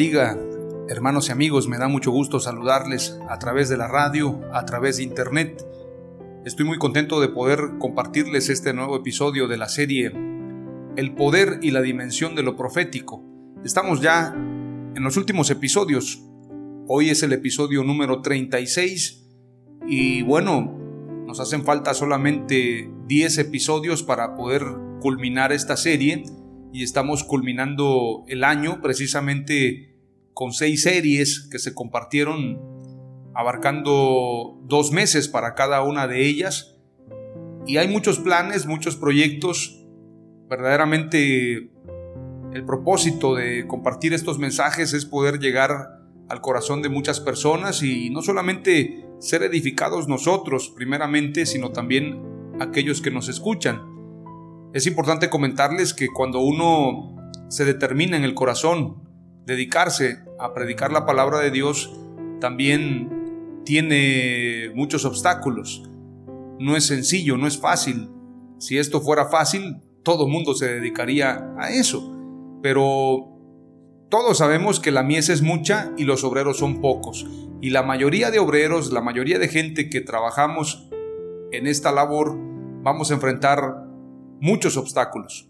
Bendiga, hermanos y amigos. Me da mucho gusto saludarles a través de la radio, a través de internet. Estoy muy contento de poder compartirles este nuevo episodio de la serie El poder y la dimensión de lo profético. Estamos ya en los últimos episodios. Hoy es el episodio número 36 y bueno, nos hacen falta solamente 10 episodios para poder culminar esta serie y estamos culminando el año precisamente con seis series que se compartieron abarcando dos meses para cada una de ellas y hay muchos planes, muchos proyectos, verdaderamente el propósito de compartir estos mensajes es poder llegar al corazón de muchas personas y no solamente ser edificados nosotros primeramente, sino también aquellos que nos escuchan. Es importante comentarles que cuando uno se determina en el corazón dedicarse a predicar la palabra de Dios, también tiene muchos obstáculos. No es sencillo, no es fácil. Si esto fuera fácil, todo el mundo se dedicaría a eso. Pero todos sabemos que la mies es mucha y los obreros son pocos. Y la mayoría de obreros, la mayoría de gente que trabajamos en esta labor, vamos a enfrentar muchos obstáculos.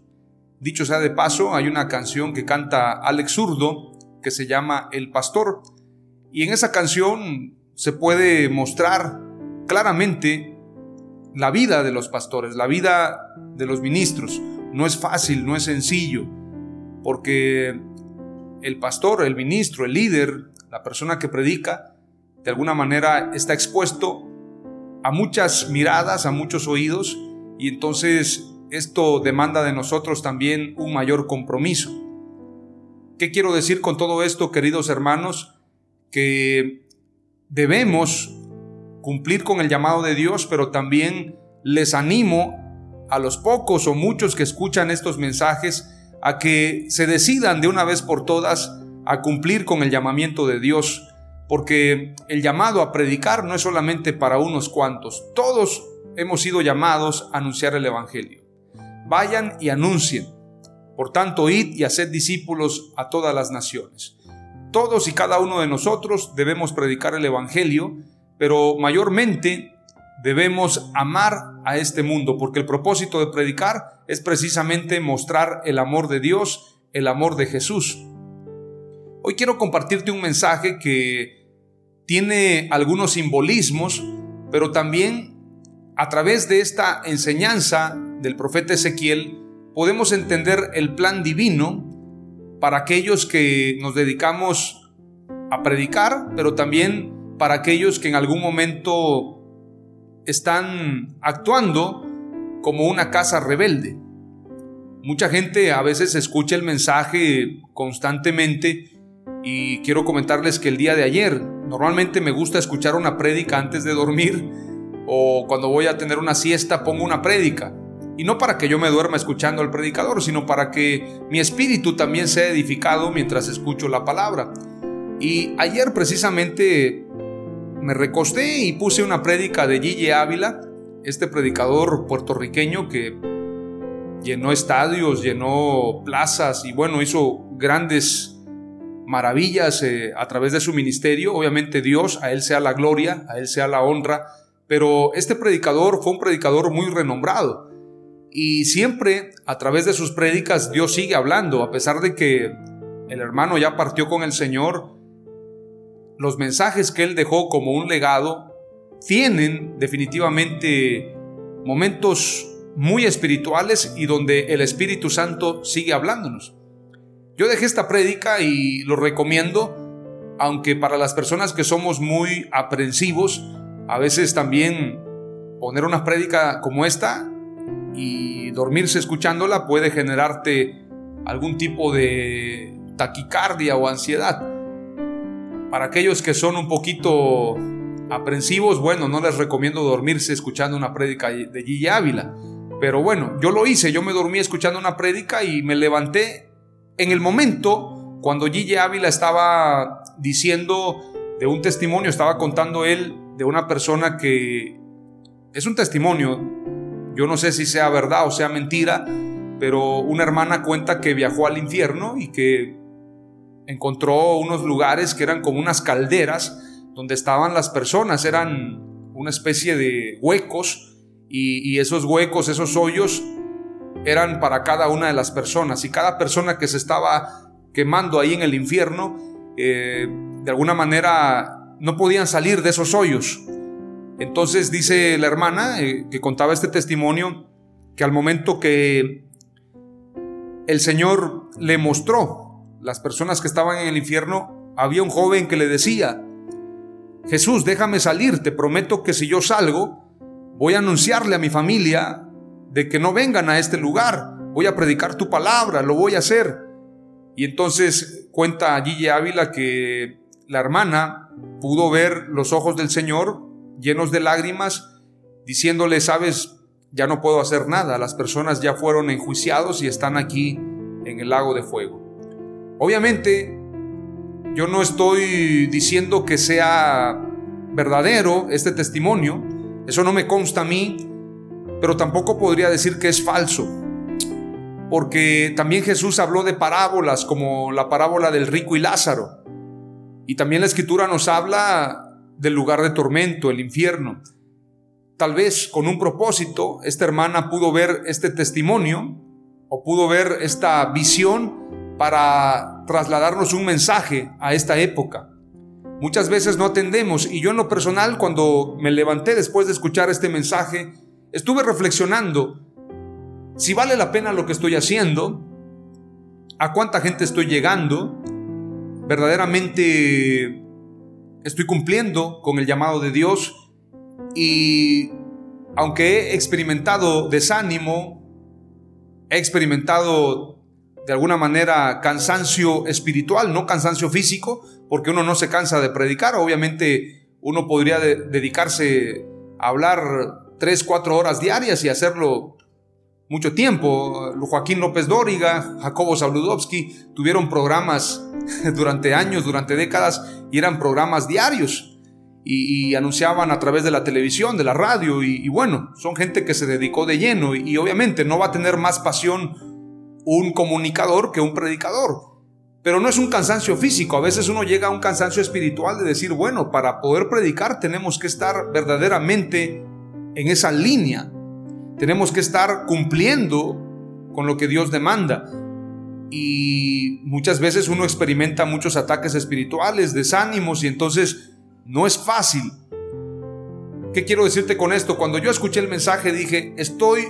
Dicho sea de paso, hay una canción que canta Alex Zurdo que se llama El Pastor y en esa canción se puede mostrar claramente la vida de los pastores, la vida de los ministros. No es fácil, no es sencillo, porque el pastor, el ministro, el líder, la persona que predica, de alguna manera está expuesto a muchas miradas, a muchos oídos, y entonces esto demanda de nosotros también un mayor compromiso. ¿Qué quiero decir con todo esto, queridos hermanos? Que debemos cumplir con el llamado de Dios, pero también les animo a los pocos o muchos que escuchan estos mensajes a que se decidan de una vez por todas a cumplir con el llamamiento de Dios, porque el llamado a predicar no es solamente para unos cuantos, todos hemos sido llamados a anunciar el Evangelio vayan y anuncien. Por tanto, id y haced discípulos a todas las naciones. Todos y cada uno de nosotros debemos predicar el Evangelio, pero mayormente debemos amar a este mundo, porque el propósito de predicar es precisamente mostrar el amor de Dios, el amor de Jesús. Hoy quiero compartirte un mensaje que tiene algunos simbolismos, pero también a través de esta enseñanza del profeta Ezequiel, podemos entender el plan divino para aquellos que nos dedicamos a predicar, pero también para aquellos que en algún momento están actuando como una casa rebelde. Mucha gente a veces escucha el mensaje constantemente y quiero comentarles que el día de ayer normalmente me gusta escuchar una prédica antes de dormir o cuando voy a tener una siesta pongo una prédica. Y no para que yo me duerma escuchando al predicador, sino para que mi espíritu también sea edificado mientras escucho la palabra. Y ayer precisamente me recosté y puse una prédica de Gigi Ávila, este predicador puertorriqueño que llenó estadios, llenó plazas y bueno, hizo grandes maravillas eh, a través de su ministerio. Obviamente Dios, a Él sea la gloria, a Él sea la honra, pero este predicador fue un predicador muy renombrado. Y siempre a través de sus prédicas Dios sigue hablando, a pesar de que el hermano ya partió con el Señor, los mensajes que él dejó como un legado tienen definitivamente momentos muy espirituales y donde el Espíritu Santo sigue hablándonos. Yo dejé esta prédica y lo recomiendo, aunque para las personas que somos muy aprensivos, a veces también poner una prédica como esta y dormirse escuchándola puede generarte algún tipo de taquicardia o ansiedad. Para aquellos que son un poquito aprensivos, bueno, no les recomiendo dormirse escuchando una prédica de Gigi Ávila. Pero bueno, yo lo hice, yo me dormí escuchando una prédica y me levanté en el momento cuando Gigi Ávila estaba diciendo de un testimonio, estaba contando él de una persona que es un testimonio, yo no sé si sea verdad o sea mentira, pero una hermana cuenta que viajó al infierno y que encontró unos lugares que eran como unas calderas donde estaban las personas, eran una especie de huecos y, esos huecos, esos hoyos eran para cada una de las personas y cada persona que se estaba quemando ahí en el infierno, eh, de alguna manera no podían salir de esos hoyos. Entonces dice la hermana eh, que contaba este testimonio que al momento que el Señor le mostró las personas que estaban en el infierno, había un joven que le decía, Jesús, déjame salir, te prometo que si yo salgo, voy a anunciarle a mi familia de que no vengan a este lugar, voy a predicar tu palabra, lo voy a hacer. Y entonces cuenta Gigi Ávila que la hermana pudo ver los ojos del Señor llenos de lágrimas, diciéndole, sabes, ya no puedo hacer nada, las personas ya fueron enjuiciados y están aquí en el lago de fuego. Obviamente, yo no estoy diciendo que sea verdadero este testimonio, eso no me consta a mí, pero tampoco podría decir que es falso, porque también Jesús habló de parábolas como la parábola del rico y Lázaro, y también la escritura nos habla del lugar de tormento, el infierno. Tal vez con un propósito, esta hermana pudo ver este testimonio o pudo ver esta visión para trasladarnos un mensaje a esta época. Muchas veces no atendemos y yo en lo personal cuando me levanté después de escuchar este mensaje, estuve reflexionando si vale la pena lo que estoy haciendo, a cuánta gente estoy llegando, verdaderamente estoy cumpliendo con el llamado de Dios y aunque he experimentado desánimo, he experimentado de alguna manera cansancio espiritual, no cansancio físico, porque uno no se cansa de predicar. Obviamente uno podría dedicarse a hablar tres, cuatro horas diarias y hacerlo mucho tiempo. Joaquín López Dóriga, Jacobo Sabludowski tuvieron programas durante años, durante décadas, y eran programas diarios. Y, anunciaban a través de la televisión, de la radio, y, bueno, son gente que se dedicó de lleno y obviamente no va a tener más pasión un comunicador que un predicador. Pero no es un cansancio físico, a veces uno llega a un cansancio espiritual de decir, bueno, para poder predicar tenemos que estar verdaderamente en esa línea, tenemos que estar cumpliendo con lo que Dios demanda. Y muchas veces uno experimenta muchos ataques espirituales, desánimos, y entonces no es fácil. ¿Qué quiero decirte con esto? Cuando yo escuché el mensaje dije, estoy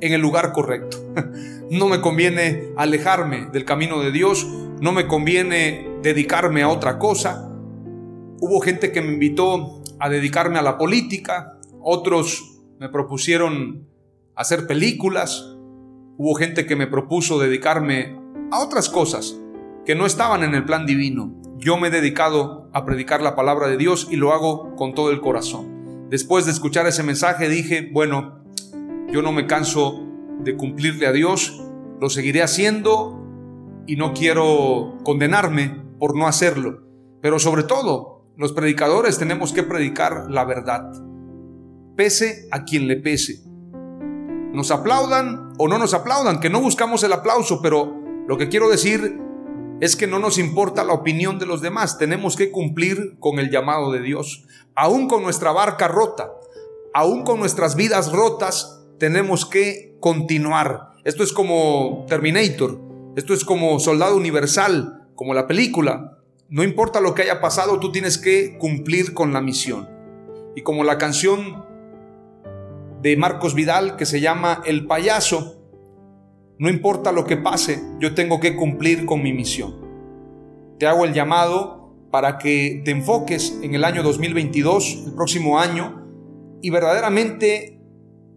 en el lugar correcto. No me conviene alejarme del camino de Dios, no me conviene dedicarme a otra cosa. Hubo gente que me invitó a dedicarme a la política, otros me propusieron hacer películas, hubo gente que me propuso dedicarme a otras cosas que no estaban en el plan divino. Yo me he dedicado a predicar la palabra de Dios y lo hago con todo el corazón. Después de escuchar ese mensaje dije, bueno, yo no me canso de cumplirle a Dios, lo seguiré haciendo y no quiero condenarme por no hacerlo. Pero sobre todo, los predicadores tenemos que predicar la verdad, pese a quien le pese. Nos aplaudan o no nos aplaudan, que no buscamos el aplauso, pero lo que quiero decir es que no nos importa la opinión de los demás, tenemos que cumplir con el llamado de Dios. Aún con nuestra barca rota, aún con nuestras vidas rotas, tenemos que continuar. Esto es como Terminator, esto es como Soldado Universal, como la película. No importa lo que haya pasado, tú tienes que cumplir con la misión. Y como la canción de Marcos Vidal que se llama El payaso, no importa lo que pase, yo tengo que cumplir con mi misión. Te hago el llamado para que te enfoques en el año 2022, el próximo año, y verdaderamente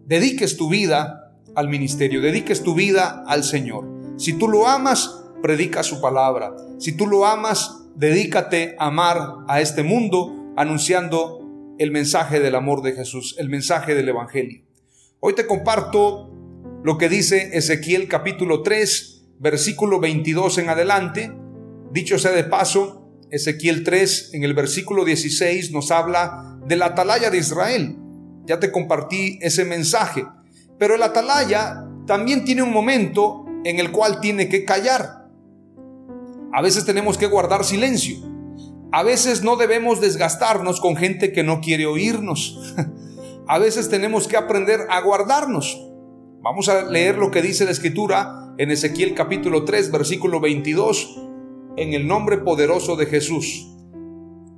dediques tu vida al ministerio, dediques tu vida al Señor. Si tú lo amas, predica su palabra. Si tú lo amas, dedícate a amar a este mundo anunciando el mensaje del amor de Jesús, el mensaje del Evangelio. Hoy te comparto lo que dice Ezequiel capítulo 3, versículo 22 en adelante. Dicho sea de paso, Ezequiel 3 en el versículo 16 nos habla de la atalaya de Israel. Ya te compartí ese mensaje. Pero el atalaya también tiene un momento en el cual tiene que callar. A veces tenemos que guardar silencio. A veces no debemos desgastarnos con gente que no quiere oírnos. A veces tenemos que aprender a guardarnos. Vamos a leer lo que dice la escritura en Ezequiel capítulo 3, versículo 22, en el nombre poderoso de Jesús.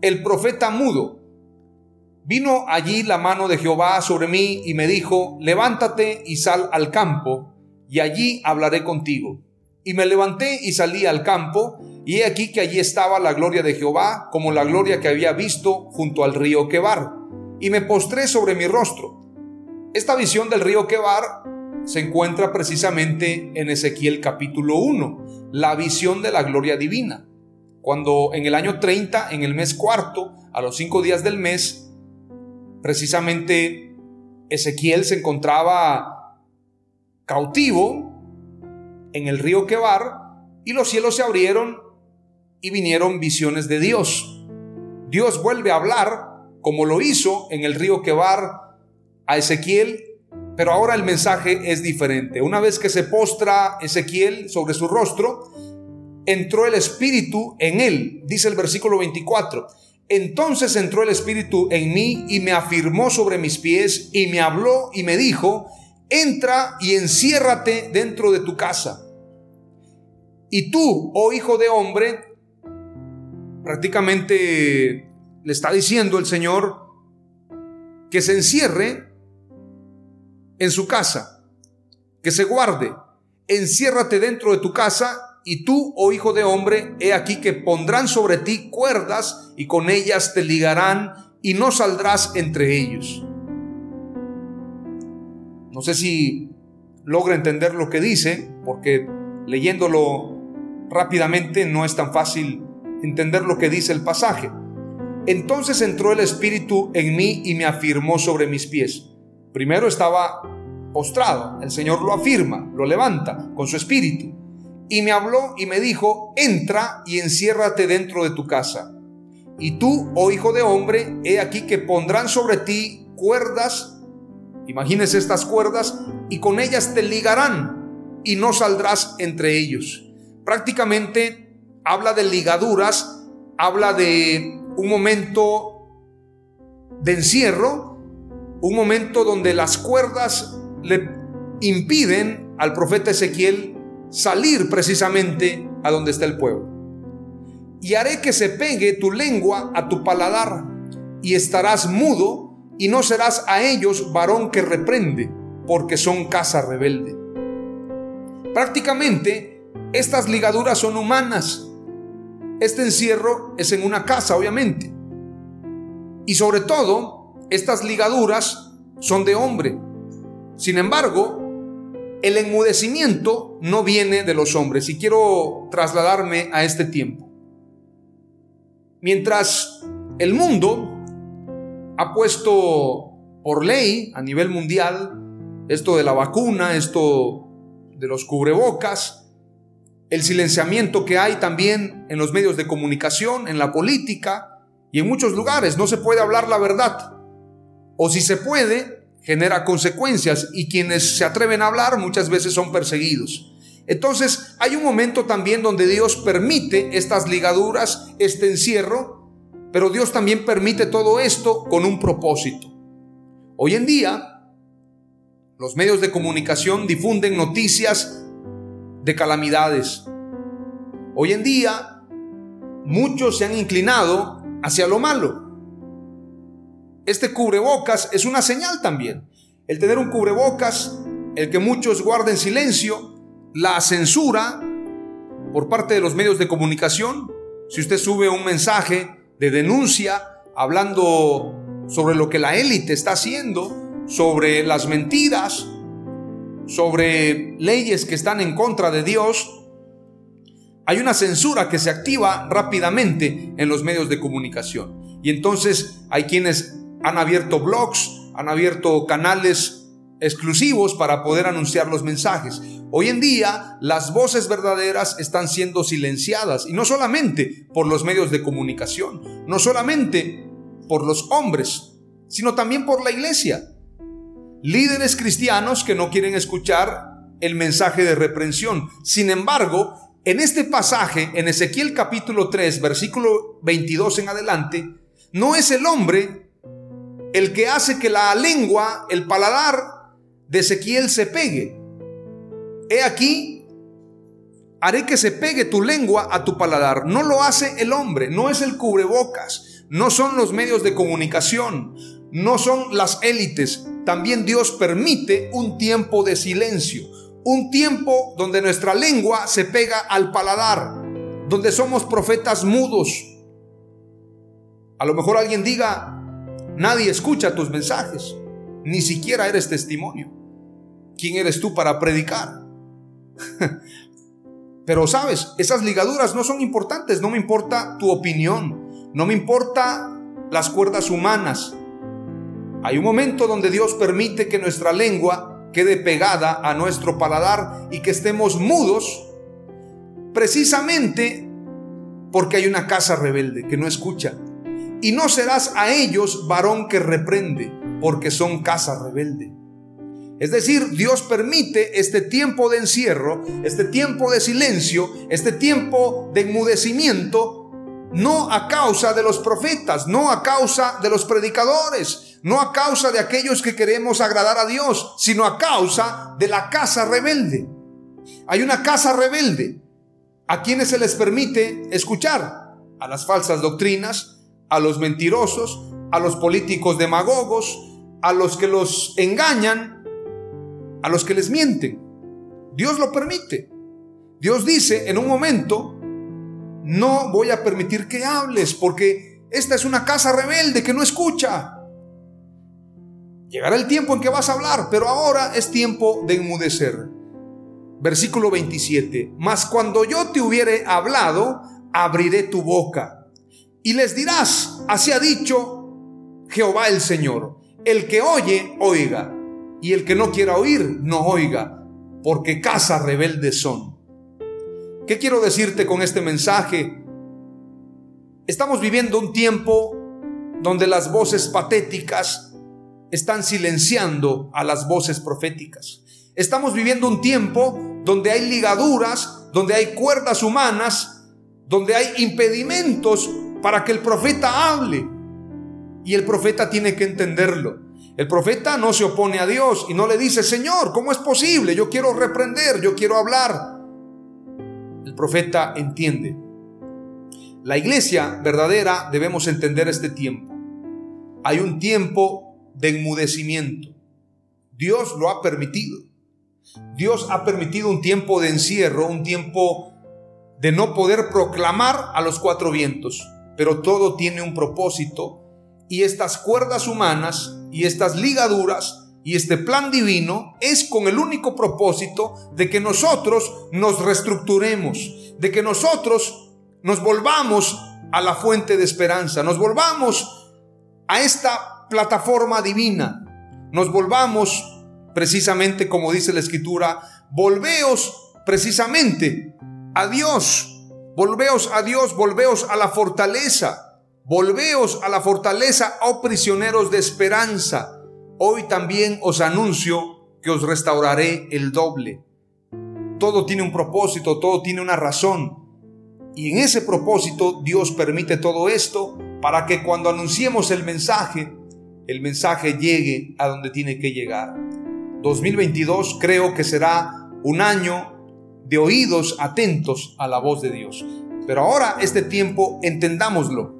El profeta mudo. Vino allí la mano de Jehová sobre mí y me dijo, levántate y sal al campo, y allí hablaré contigo. Y me levanté y salí al campo, y aquí que allí estaba la gloria de Jehová, como la gloria que había visto junto al río Quebar, y me postré sobre mi rostro. Esta visión del río Quebar se encuentra precisamente en Ezequiel capítulo 1, la visión de la gloria divina. Cuando en el año 30, en el mes cuarto, a los cinco días del mes, precisamente Ezequiel se encontraba cautivo en el río Quebar y los cielos se abrieron y vinieron visiones de Dios. Dios vuelve a hablar como lo hizo en el río Quebar a Ezequiel pero ahora el mensaje es diferente. Una vez que se postra Ezequiel sobre su rostro, entró el Espíritu en él, dice el versículo 24. Entonces entró el Espíritu en mí y me afirmó sobre mis pies y me habló y me dijo, entra y enciérrate dentro de tu casa. Y tú, oh hijo de hombre, prácticamente le está diciendo el Señor que se encierre en su casa, que se guarde, enciérrate dentro de tu casa y tú, oh hijo de hombre, he aquí que pondrán sobre ti cuerdas y con ellas te ligarán y no saldrás entre ellos. No sé si logra entender lo que dice, porque leyéndolo rápidamente no es tan fácil entender lo que dice el pasaje. Entonces entró el Espíritu en mí y me afirmó sobre mis pies. Primero estaba postrado, el Señor lo afirma, lo levanta con su espíritu. Y me habló y me dijo, entra y enciérrate dentro de tu casa. Y tú, oh hijo de hombre, he aquí que pondrán sobre ti cuerdas, imagínese estas cuerdas, y con ellas te ligarán y no saldrás entre ellos. Prácticamente habla de ligaduras, habla de un momento de encierro, un momento donde las cuerdas le impiden al profeta Ezequiel salir precisamente a donde está el pueblo. Y haré que se pegue tu lengua a tu paladar y estarás mudo y no serás a ellos varón que reprende, porque son casa rebelde. Prácticamente estas ligaduras son humanas. Este encierro es en una casa, obviamente. Y sobre todo, estas ligaduras son de hombre. Sin embargo, el enmudecimiento no viene de los hombres y quiero trasladarme a este tiempo. Mientras el mundo ha puesto por ley a nivel mundial esto de la vacuna, esto de los cubrebocas, el silenciamiento que hay también en los medios de comunicación, en la política y en muchos lugares. No se puede hablar la verdad o si se puede, genera consecuencias y quienes se atreven a hablar muchas veces son perseguidos. Entonces hay un momento también donde Dios permite estas ligaduras, este encierro, pero Dios también permite todo esto con un propósito. Hoy en día, los medios de comunicación difunden noticias de calamidades. Hoy en día, muchos se han inclinado hacia lo malo. Este cubrebocas es una señal también. El tener un cubrebocas, el que muchos guarden silencio, la censura por parte de los medios de comunicación. Si usted sube un mensaje de denuncia hablando sobre lo que la élite está haciendo, sobre las mentiras, sobre leyes que están en contra de Dios, hay una censura que se activa rápidamente en los medios de comunicación. Y entonces hay quienes han abierto blogs, han abierto canales exclusivos para poder anunciar los mensajes. Hoy en día las voces verdaderas están siendo silenciadas y no solamente por los medios de comunicación, no solamente por los hombres, sino también por la iglesia. Líderes cristianos que no quieren escuchar el mensaje de reprensión. Sin embargo, en este pasaje, en Ezequiel capítulo 3, versículo 22 en adelante, no es el hombre el que hace que la lengua, el paladar de Ezequiel se pegue. He aquí, haré que se pegue tu lengua a tu paladar. No lo hace el hombre, no es el cubrebocas, no son los medios de comunicación, no son las élites. También Dios permite un tiempo de silencio, un tiempo donde nuestra lengua se pega al paladar, donde somos profetas mudos. A lo mejor alguien diga, nadie escucha tus mensajes, ni siquiera eres testimonio. ¿Quién eres tú para predicar? Pero sabes, esas ligaduras no son importantes, no me importa tu opinión, no me importa las cuerdas humanas. Hay un momento donde Dios permite que nuestra lengua quede pegada a nuestro paladar y que estemos mudos, precisamente porque hay una casa rebelde que no escucha. Y no serás a ellos varón que reprende, porque son casa rebelde. Es decir, Dios permite este tiempo de encierro, este tiempo de silencio, este tiempo de enmudecimiento, no a causa de los profetas, no a causa de los predicadores, no a causa de aquellos que queremos agradar a Dios, sino a causa de la casa rebelde. Hay una casa rebelde a quienes se les permite escuchar a las falsas doctrinas, a los mentirosos, a los políticos demagogos, a los que los engañan, a los que les mienten. Dios lo permite. Dios dice en un momento, no voy a permitir que hables porque esta es una casa rebelde que no escucha. Llegará el tiempo en que vas a hablar, pero ahora es tiempo de enmudecer. Versículo 27. Mas cuando yo te hubiere hablado, abriré tu boca y les dirás, así ha dicho Jehová el Señor. El que oye, oiga y el que no quiera oír, no oiga, porque casa rebeldes son. ¿Qué quiero decirte con este mensaje? Estamos viviendo un tiempo donde las voces patéticas están silenciando a las voces proféticas. Estamos viviendo un tiempo donde hay ligaduras, donde hay cuerdas humanas, donde hay impedimentos para que el profeta hable. Y el profeta tiene que entenderlo. El profeta no se opone a Dios y no le dice, Señor, ¿cómo es posible? Yo quiero reprender, yo quiero hablar. El profeta entiende. La iglesia verdadera debemos entender este tiempo. Hay un tiempo de enmudecimiento. Dios lo ha permitido. Dios ha permitido un tiempo de encierro, un tiempo de no poder proclamar a los cuatro vientos. Pero todo tiene un propósito y estas cuerdas humanas y estas ligaduras y este plan divino es con el único propósito de que nosotros nos reestructuremos, de que nosotros nos volvamos a la fuente de esperanza, nos volvamos a esta plataforma divina, nos volvamos precisamente como dice la escritura, volveos precisamente a Dios, volveos a Dios, volveos a la fortaleza. Volveos a la fortaleza, oh prisioneros de esperanza. Hoy también os anuncio que os restauraré el doble. todo tiene un propósito, todo tiene una razón. Y en ese propósito Dios permite todo esto para que cuando anunciemos el mensaje, el mensaje llegue a donde tiene que llegar. 2022 creo que será un año de oídos atentos a la voz de Dios. Pero ahora este tiempo entendámoslo.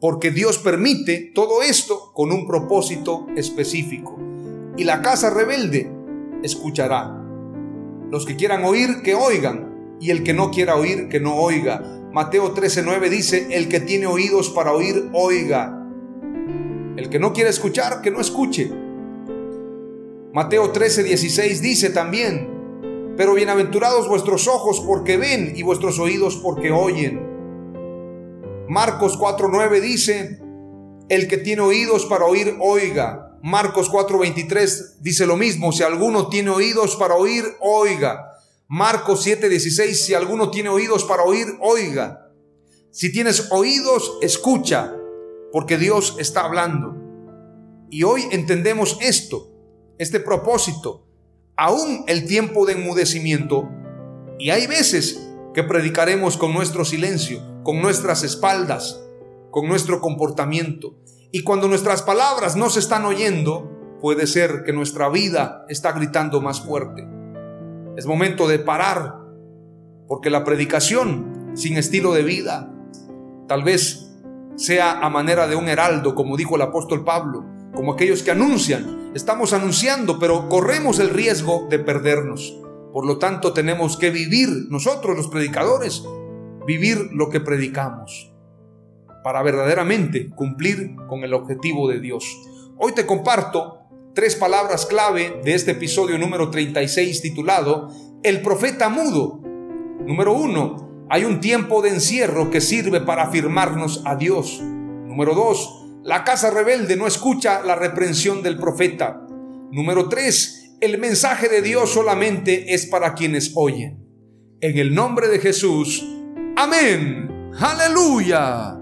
Porque Dios permite todo esto con un propósito específico. Y la casa rebelde escuchará. Los que quieran oír, que oigan. Y el que no quiera oír, que no oiga. Mateo 13:9 dice, el que tiene oídos para oír, oiga. El que no quiere escuchar, que no escuche. Mateo 13:16 dice también, pero bienaventurados vuestros ojos porque ven y vuestros oídos porque oyen. Marcos 4:9 dice, el que tiene oídos para oír, oiga. Marcos 4:23 dice lo mismo, si alguno tiene oídos para oír, oiga. Marcos 7:16, si alguno tiene oídos para oír, oiga. Si tienes oídos, escucha, porque Dios está hablando. Y hoy entendemos esto, este propósito, aún el tiempo de enmudecimiento. Y hay veces que predicaremos con nuestro silencio, con nuestras espaldas, con nuestro comportamiento. Y cuando nuestras palabras no se están oyendo, puede ser que nuestra vida está gritando más fuerte. Es momento de parar, porque la predicación sin estilo de vida tal vez sea a manera de un heraldo, como dijo el apóstol Pablo, como aquellos que anuncian. Estamos anunciando, pero corremos el riesgo de perdernos. Por lo tanto, tenemos que vivir nosotros los predicadores, vivir lo que predicamos, para verdaderamente cumplir con el objetivo de Dios. Hoy te comparto tres palabras clave de este episodio número 36 titulado El profeta mudo. Número uno, hay un tiempo de encierro que sirve para afirmarnos a Dios. Número dos, la casa rebelde no escucha la reprensión del profeta. Número tres, el mensaje de Dios solamente es para quienes oyen. En el nombre de Jesús, amén. Aleluya.